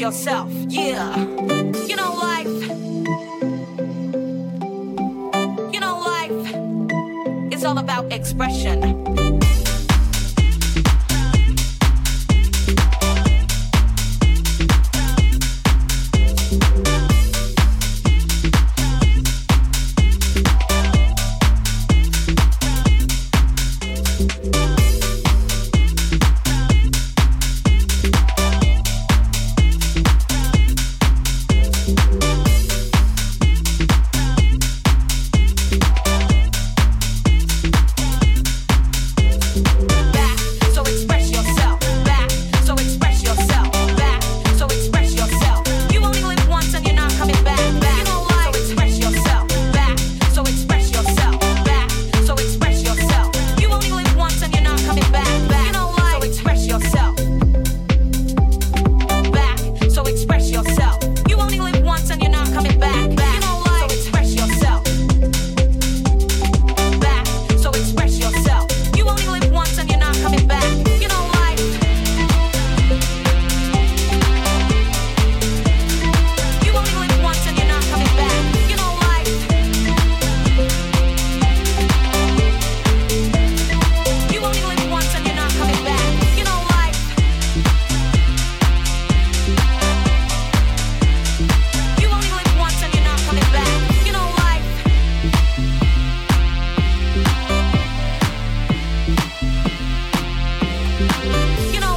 yourself. Yeah. You know